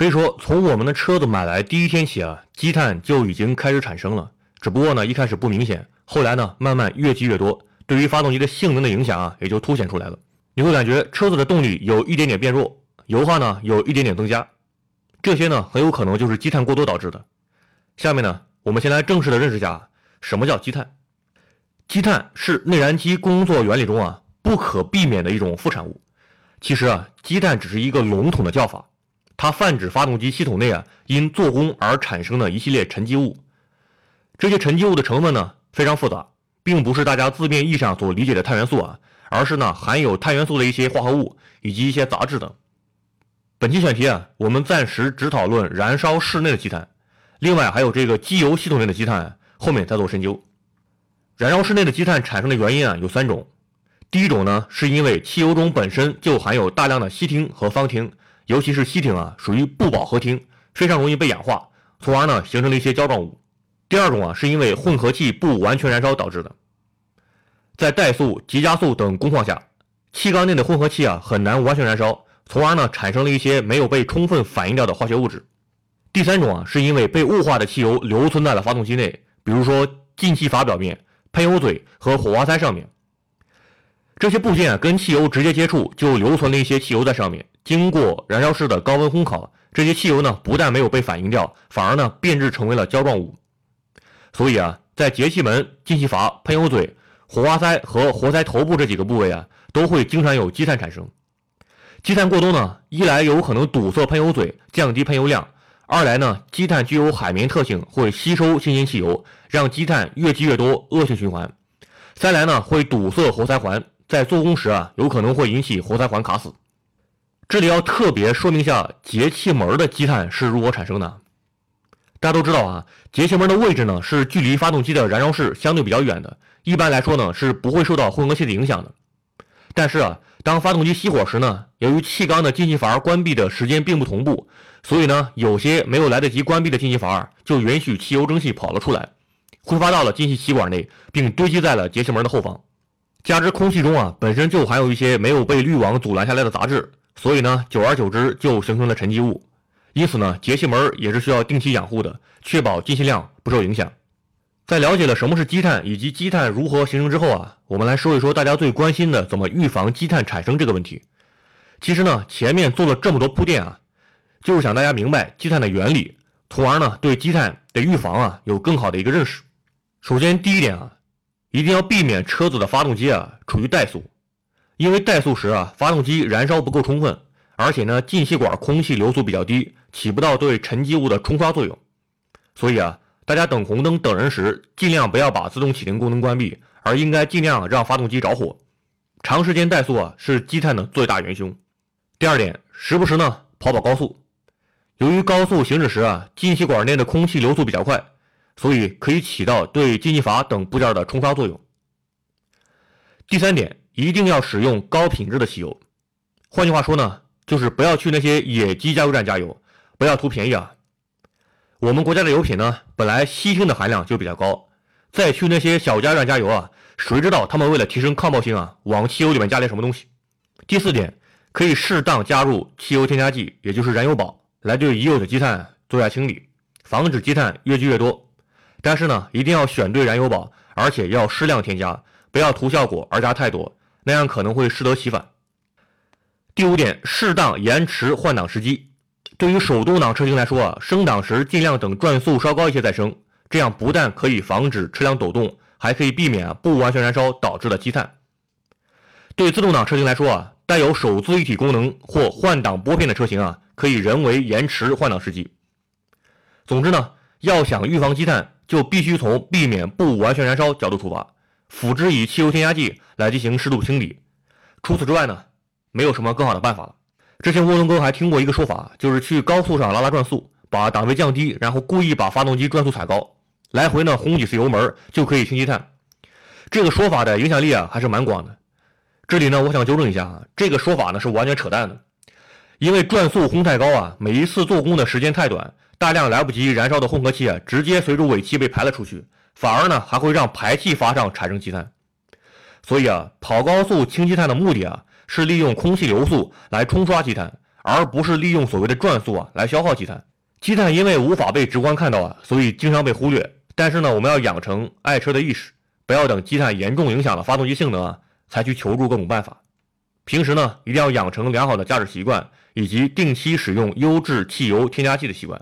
可以说，从我们的车子买来第一天起啊，积碳就已经开始产生了。只不过呢，一开始不明显，后来呢，慢慢越积越多，对于发动机的性能的影响啊，也就凸显出来了。你会感觉车子的动力有一点点变弱，油耗呢有一点点增加，这些呢很有可能就是积碳过多导致的。下面呢，我们先来正式的认识一下什么叫积碳。积碳是内燃机工作原理中啊不可避免的一种副产物。其实啊，积碳只是一个笼统的叫法，它泛指发动机系统内啊因做工而产生的一系列沉积物。这些沉积物的成分呢非常复杂，并不是大家字面意义上所理解的碳元素啊，而是呢含有碳元素的一些化合物以及一些杂质等。本期选题啊，我们暂时只讨论燃烧室内的积碳，另外还有这个机油系统内的积碳，后面再做深究。燃烧室内的积碳产生的原因啊有三种，第一种呢是因为汽油中本身就含有大量的烯烃和芳烃，尤其是烯烃啊属于不饱和烃，非常容易被氧化，从而呢形成了一些胶状物。第二种啊是因为混合气不完全燃烧导致的，在怠速、急加速等工况下，气缸内的混合气啊很难完全燃烧，从而呢产生了一些没有被充分反应掉的化学物质。第三种啊是因为被雾化的汽油留存在了发动机内，比如说进气阀表面。喷油嘴和火花塞上面，这些部件啊跟汽油直接接触，就留存了一些汽油在上面。经过燃烧室的高温烘烤，这些汽油呢不但没有被反应掉，反而呢变质成为了胶状物。所以啊，在节气门、进气阀、喷油嘴、火花塞和活塞头部这几个部位啊，都会经常有积碳产生。积碳过多呢，一来有可能堵塞喷油嘴，降低喷油量。二来呢，积碳具有海绵特性，会吸收新鲜汽油，让积碳越积越多，恶性循环。三来呢，会堵塞活塞环，在做工时啊，有可能会引起活塞环卡死。这里要特别说明一下，节气门的积碳是如何产生的。大家都知道啊，节气门的位置呢是距离发动机的燃烧室相对比较远的，一般来说呢是不会受到混合气的影响的。但是啊，当发动机熄火时呢，由于气缸的进气阀关闭的时间并不同步。所以呢，有些没有来得及关闭的进气阀就允许汽油蒸汽跑了出来，挥发到了进气歧管内，并堆积在了节气门的后方。加之空气中啊本身就含有一些没有被滤网阻拦下来的杂质，所以呢，久而久之就形成了沉积物。因此呢，节气门也是需要定期养护的，确保进气量不受影响。在了解了什么是积碳以及积碳如何形成之后啊，我们来说一说大家最关心的怎么预防积碳产生这个问题。其实呢，前面做了这么多铺垫啊。就是想大家明白积碳的原理，从而呢对积碳的预防啊有更好的一个认识。首先第一点啊，一定要避免车子的发动机啊处于怠速，因为怠速时啊发动机燃烧不够充分，而且呢进气管空气流速比较低，起不到对沉积物的冲刷作用。所以啊，大家等红灯等人时，尽量不要把自动启停功能关闭，而应该尽量让发动机着火。长时间怠速啊是积碳的最大元凶。第二点，时不时呢跑跑高速。由于高速行驶时啊，进气管内的空气流速比较快，所以可以起到对进气阀等部件的冲刷作用。第三点，一定要使用高品质的汽油。换句话说呢，就是不要去那些野鸡加油站加油，不要图便宜啊。我们国家的油品呢，本来烯烃的含量就比较高，再去那些小加油站加油啊，谁知道他们为了提升抗爆性啊，往汽油里面加点什么东西？第四点，可以适当加入汽油添加剂，也就是燃油宝。来对已有的积碳做下清理，防止积碳越积越多。但是呢，一定要选对燃油宝，而且要适量添加，不要图效果而加太多，那样可能会适得其反。第五点，适当延迟换挡时机。对于手动挡车型来说啊，升档时尽量等转速稍高一些再升，这样不但可以防止车辆抖动，还可以避免不完全燃烧导致的积碳。对自动挡车型来说啊，带有手自一体功能或换挡拨片的车型啊。可以人为延迟换挡时机。总之呢，要想预防积碳，就必须从避免不完全燃烧角度出发，辅之以汽油添加剂来进行适度清理。除此之外呢，没有什么更好的办法了。之前涡轮哥还听过一个说法，就是去高速上拉拉转速，把档位降低，然后故意把发动机转速踩高，来回呢轰几次油门就可以清积碳。这个说法的影响力啊还是蛮广的。这里呢，我想纠正一下啊，这个说法呢是完全扯淡的。因为转速轰太高啊，每一次做工的时间太短，大量来不及燃烧的混合气啊，直接随着尾气被排了出去，反而呢还会让排气阀上产生积碳。所以啊，跑高速清积碳的目的啊，是利用空气流速来冲刷积碳，而不是利用所谓的转速啊来消耗积碳。积碳因为无法被直观看到啊，所以经常被忽略。但是呢，我们要养成爱车的意识，不要等积碳严重影响了发动机性能啊，才去求助各种办法。平时呢，一定要养成良好的驾驶习惯，以及定期使用优质汽油添加剂的习惯。